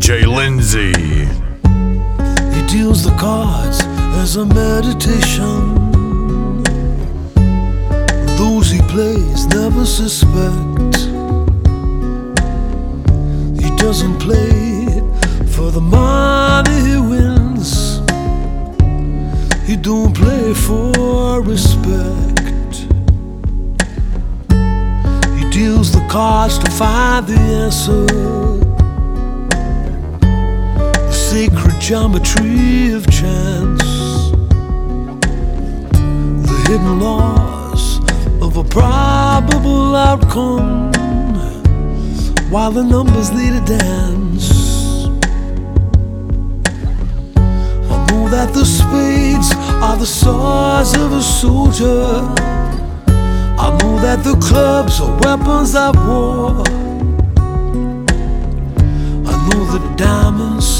DJ Lindsay. He deals the cards as a meditation. Those he plays never suspect. He doesn't play for the money he wins. He don't play for respect. He deals the cards to find the answer. Sacred geometry of chance. The hidden laws of a probable outcome. While the numbers lead a dance. I know that the spades are the swords of a soldier. I know that the clubs are weapons of war. I know the diamonds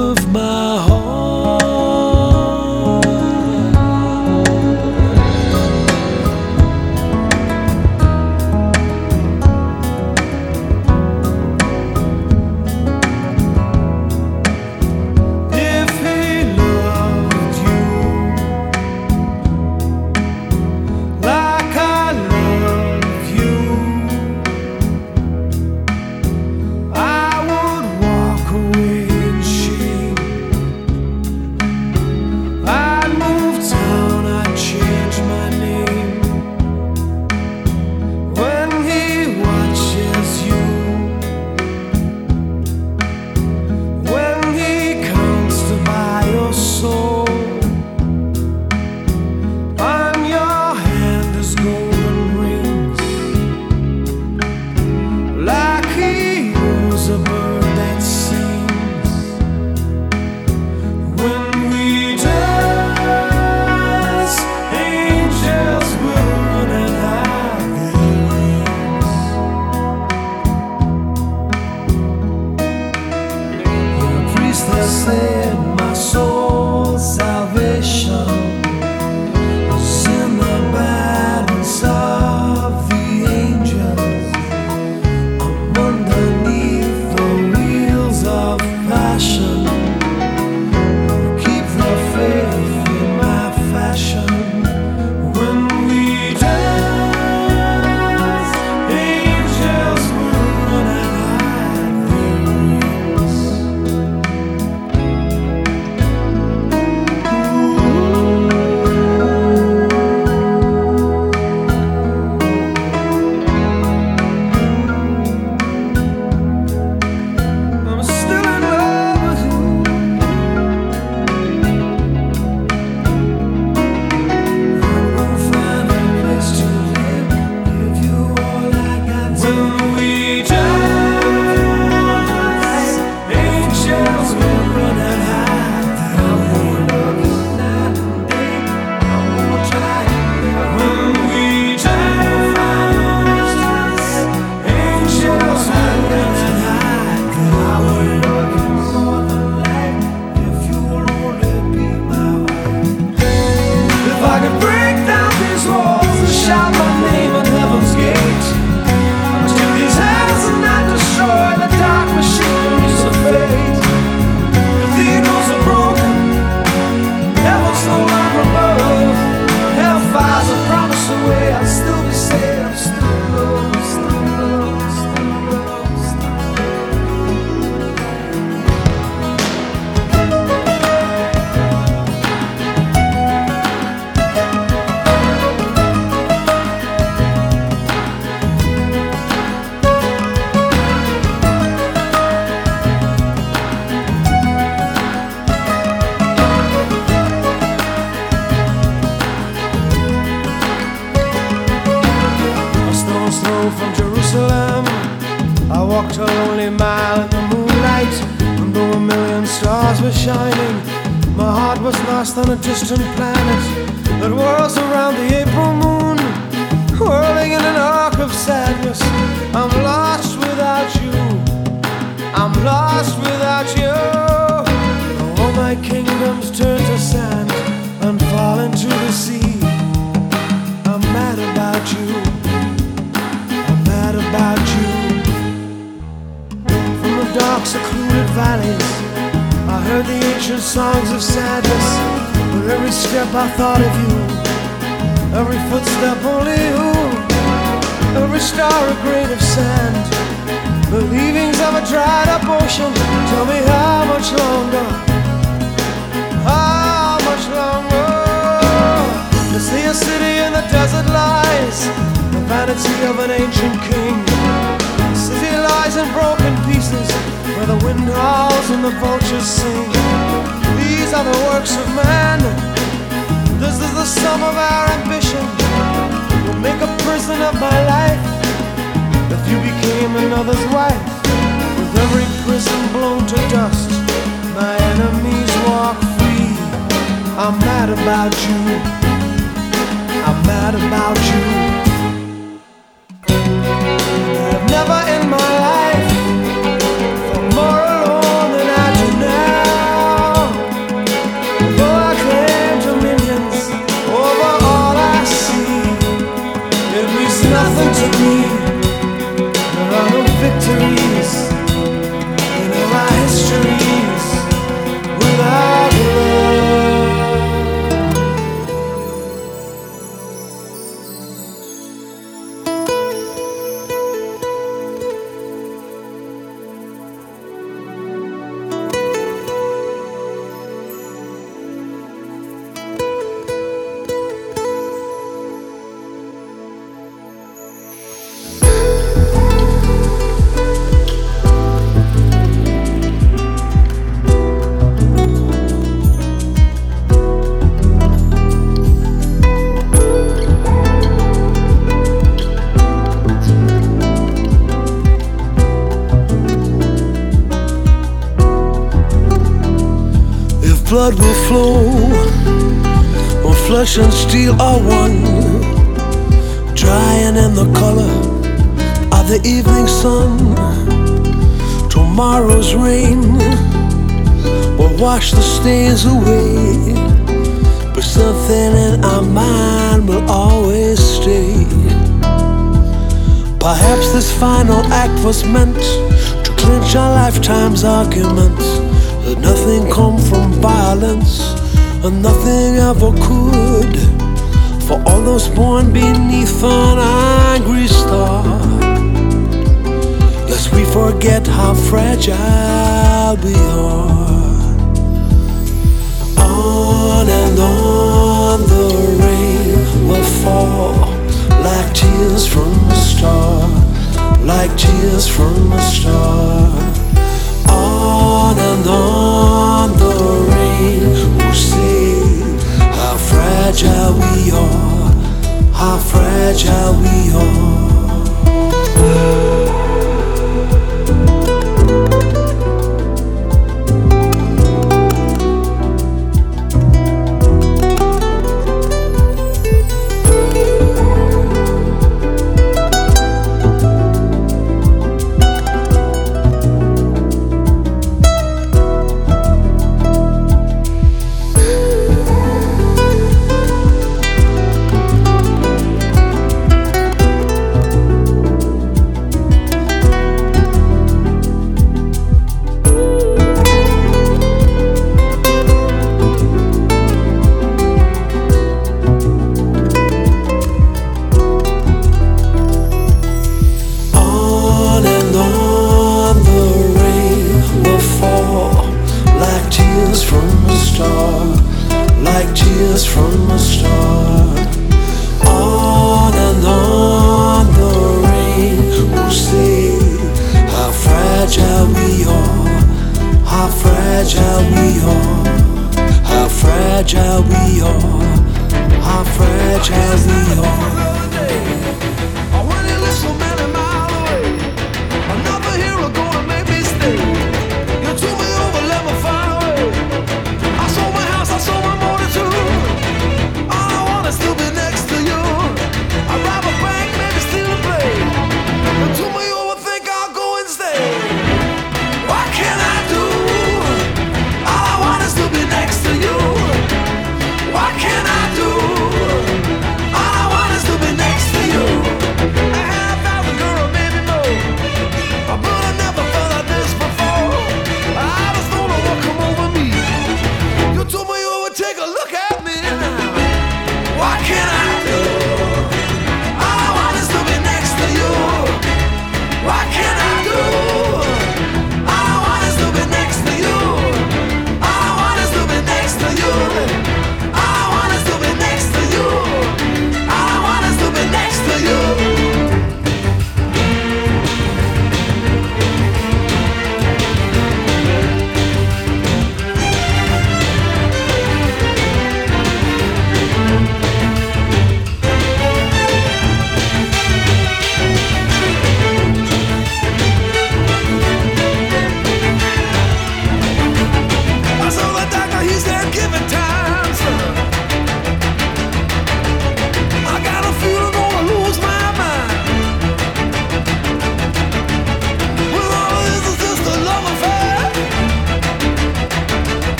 of my heart. Ancient songs of sadness. With every step, I thought of you. Every footstep, only you. Every star, a grain of sand. The leavings of a dried up ocean. Tell me how much longer? How much longer? To see a city in the desert lies, the vanity of an ancient king. The city lies in broken pieces, where the wind howls and the vultures sing. These are the works of man. This is the sum of our ambition. Will make a prison of my life if you became another's wife. With every prison blown to dust, my enemies walk free. I'm mad about you. I'm mad about you. I've never to. There are no victories steel are one, drying in the color of the evening sun, tomorrow's rain will wash the stains away, but something in our mind will always stay. Perhaps this final act was meant to clinch our lifetime's arguments. That nothing come from violence, and nothing ever could. For all those born beneath an angry star, lest we forget how fragile we are. On and on the rain will fall like tears from a star, like tears from a star.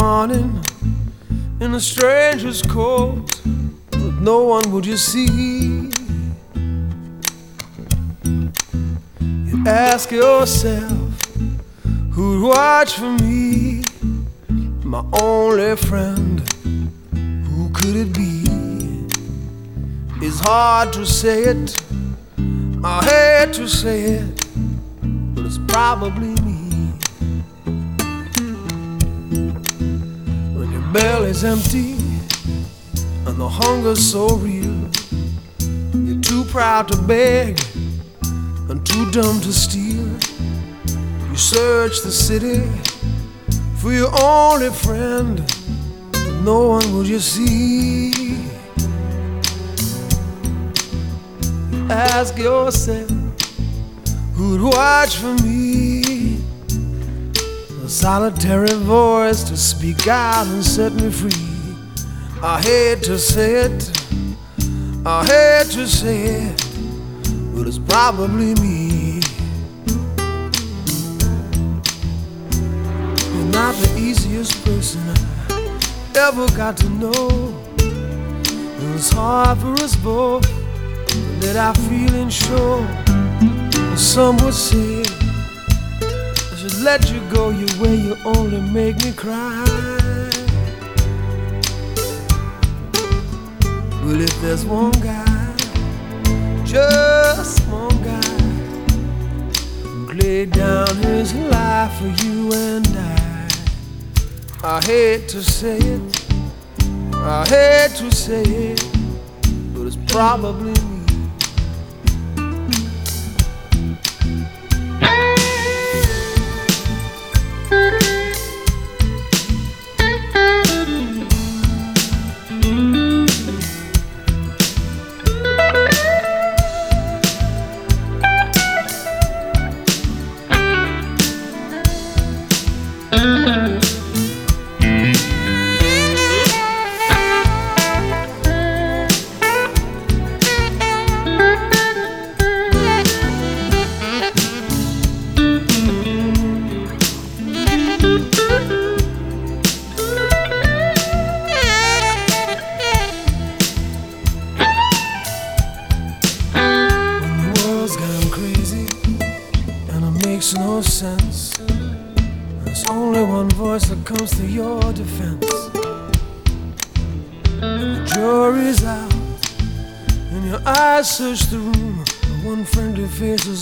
Morning in a stranger's coat, but no one would you see. You ask yourself, who'd watch for me? My only friend, who could it be? It's hard to say it, I hate to say it, but it's probably belly's empty and the hunger's so real, you're too proud to beg and too dumb to steal. You search the city for your only friend, but no one will you see. Ask yourself who'd watch for me. A solitary voice to speak out and set me free. I hate to say it, I hate to say it, but it's probably me. You're not the easiest person I ever got to know. It's hard for us both that I feeling sure. Some would say I should let you go your way. You only make me cry. But if there's one guy, just one guy, who laid down his life for you and I, I hate to say it, I hate to say it, but it's probably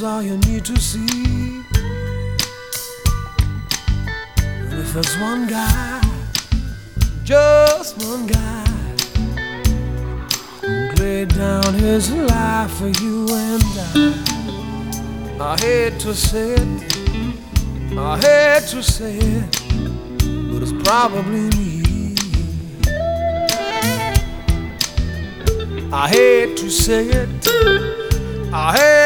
all you need to see. And if there's one guy, just one guy laid down his life for you and I. I hate to say it, I hate to say it, but it's probably me. I hate to say it, I hate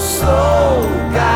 Let your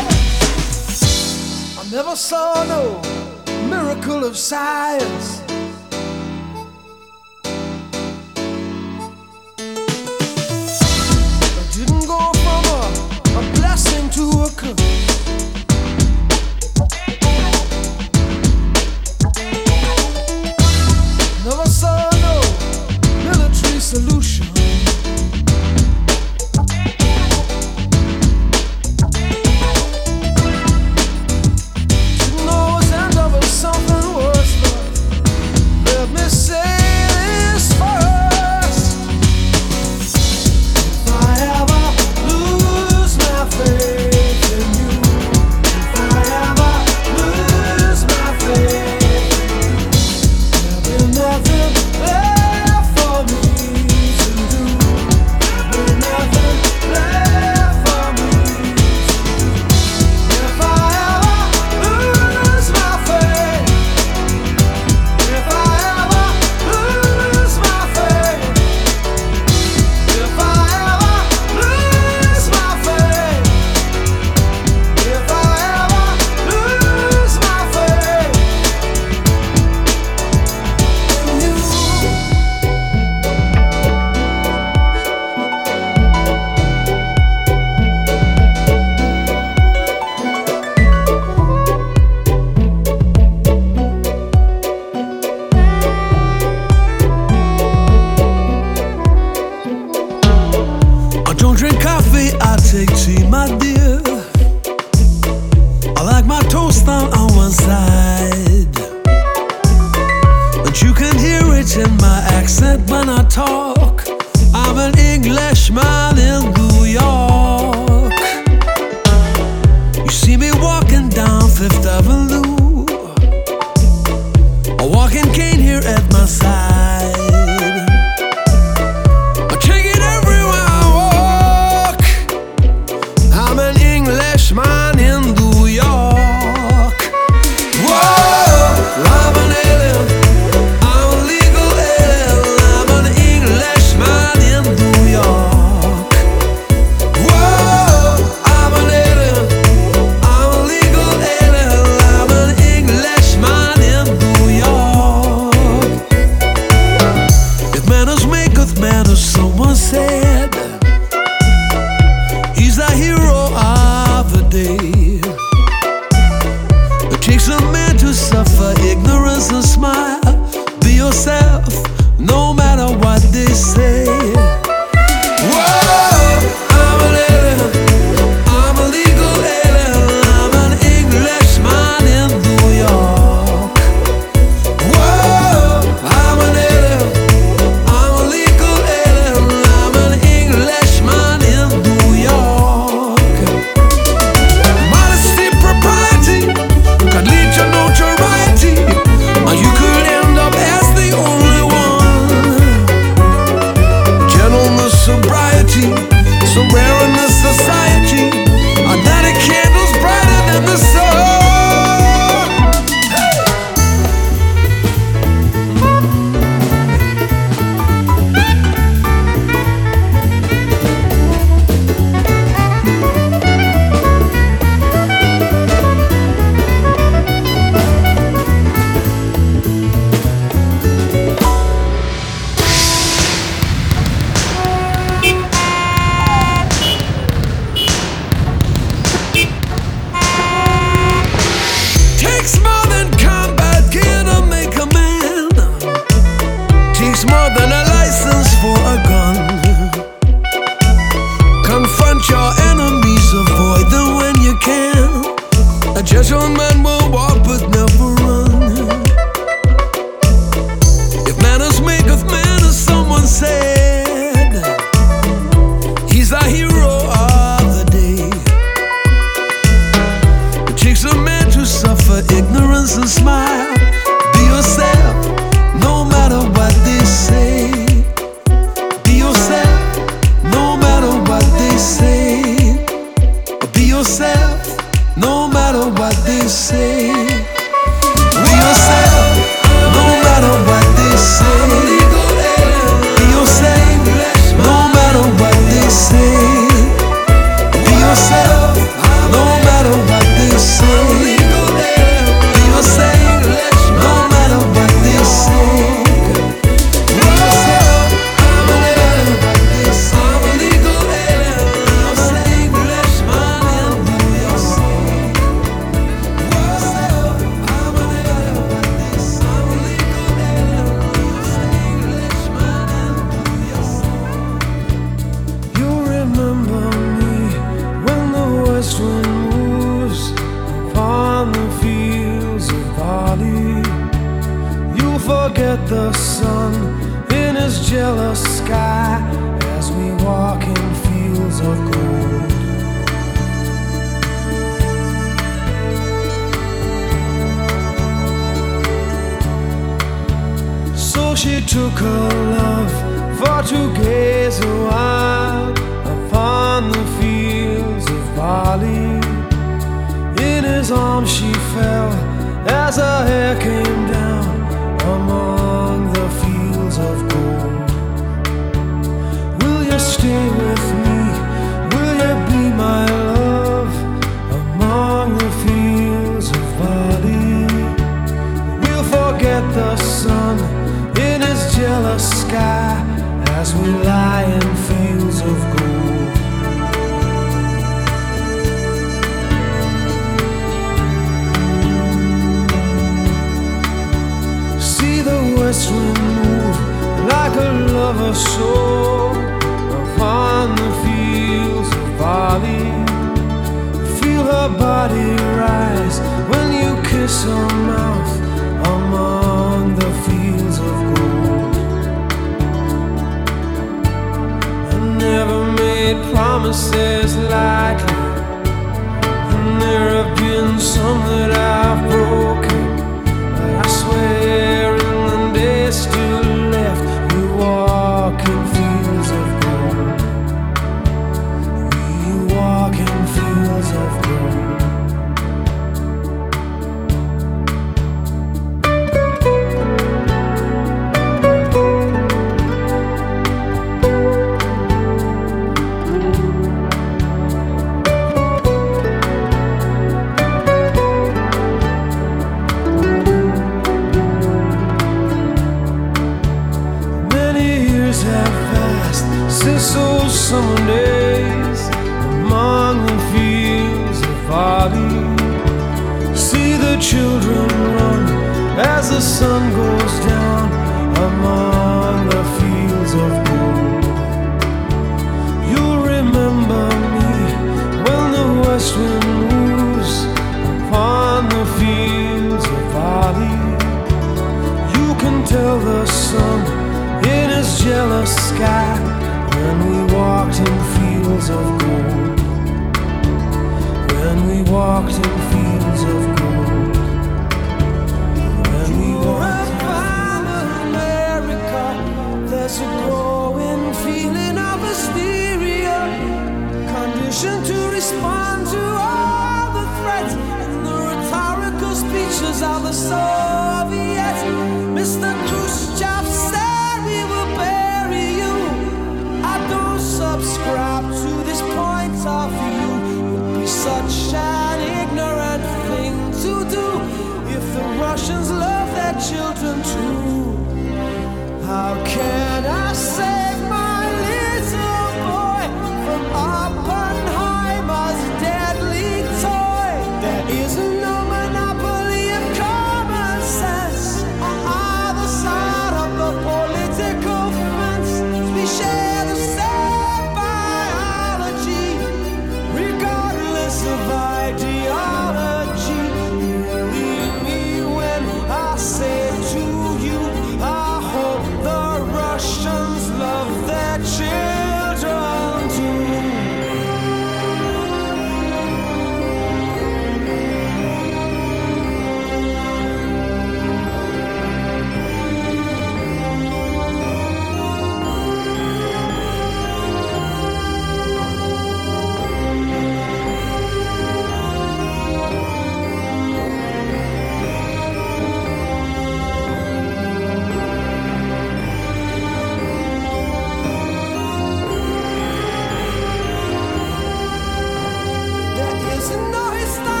and no, it's not.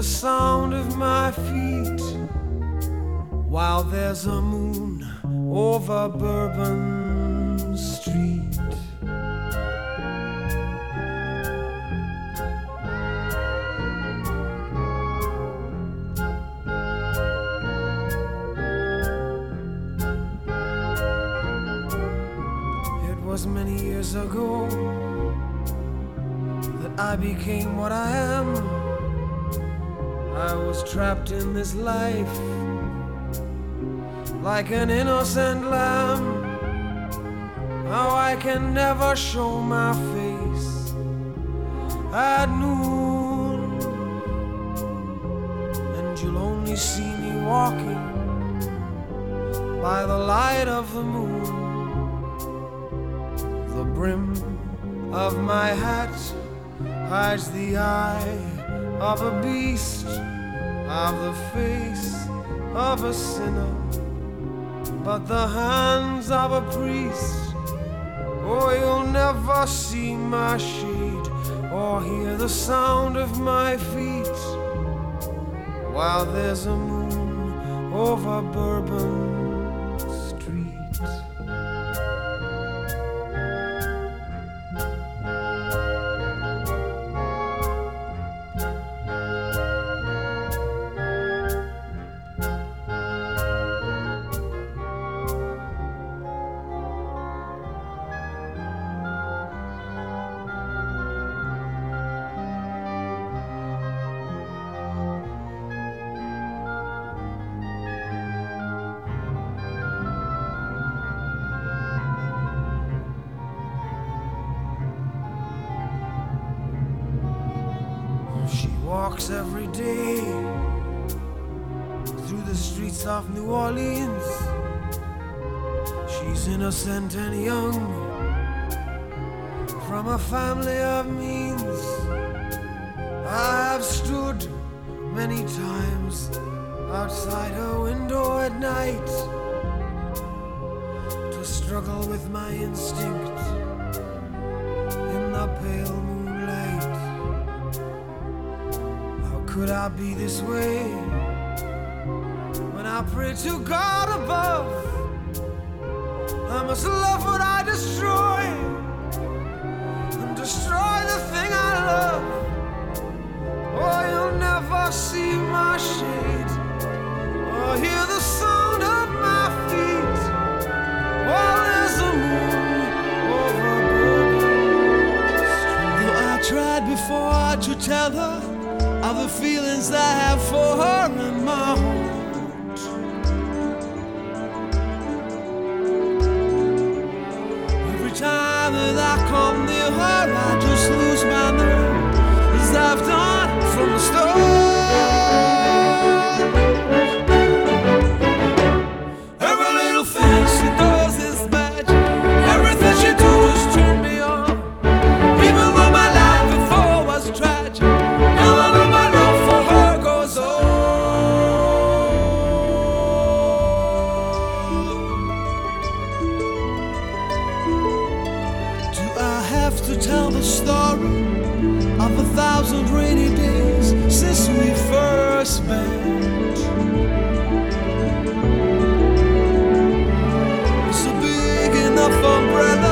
The sound of my feet while there's a moon over Bourbon Street. It was many years ago that I became what. I was trapped in this life like an innocent lamb. Now I can never show my face at noon, and you'll only see me walking by the light of the moon. The brim of my hat hides the eye of a beast, of the face of a sinner, but the hands of a priest. Oh, you'll never see my shade or hear the sound of my feet while there's a moon over Bourbon How could I be this way when I pray to God above? I must love what I destroy to tell the story of a thousand rainy days since we first met. It's a big enough umbrella.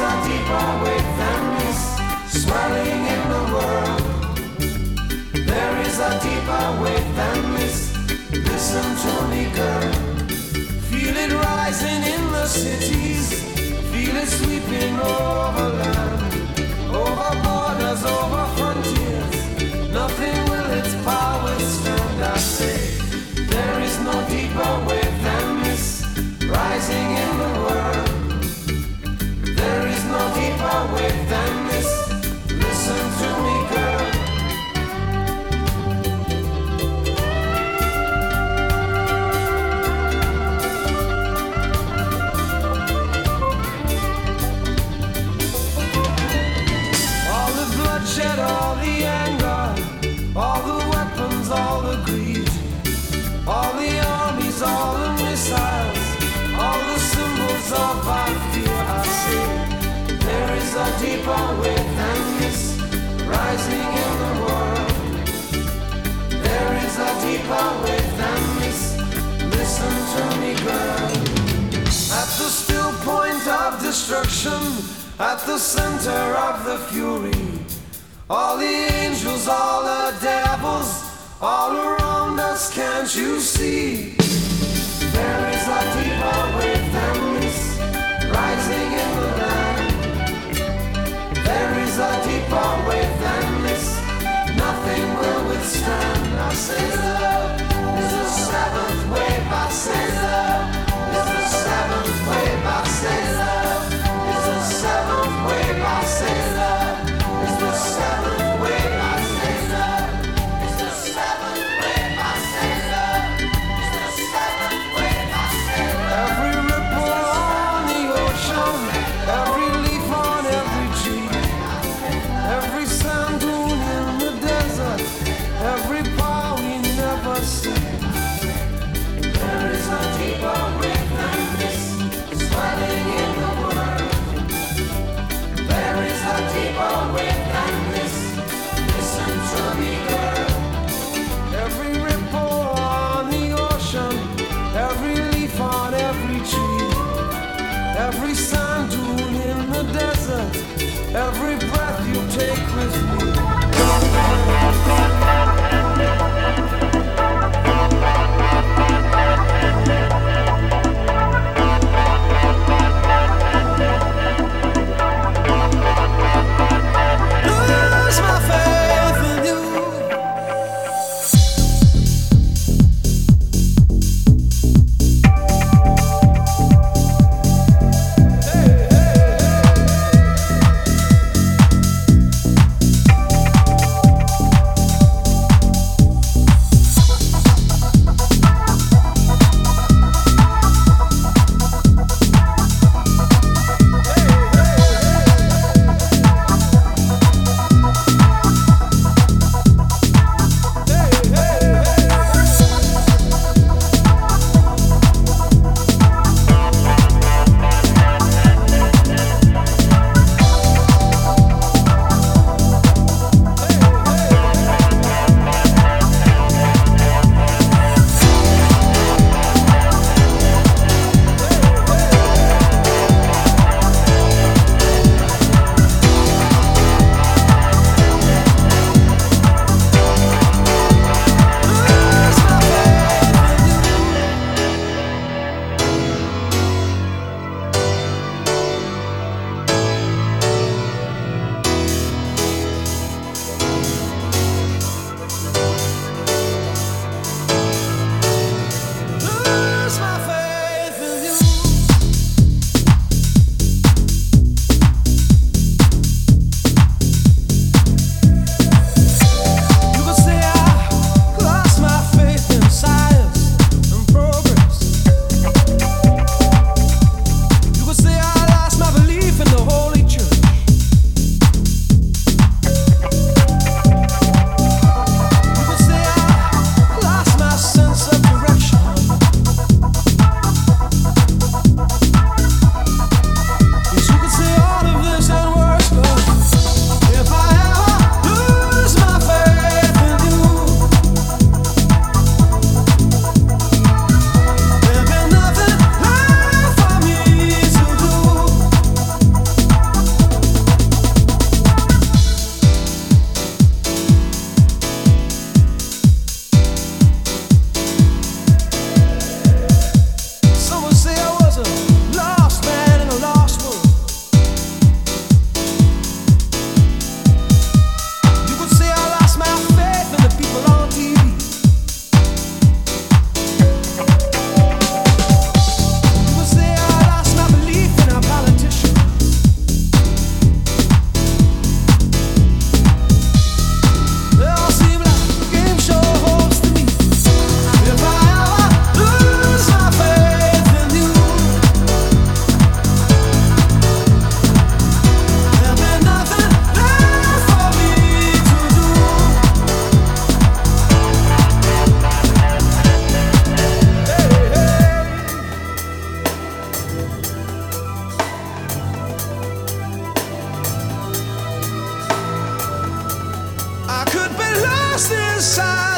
a deeper wave than this, in the world. There is a deeper than this. Feel it rising in the cities. Feel it sweeping over land. destruction at the center of the fury. All the angels, all the devils, all around us, can't you see? There is a deeper wave than rising in the land. There is a deeper wave than nothing will withstand. I say love is the seventh wave, I say love is the seventh wave, I say love. fuego se inside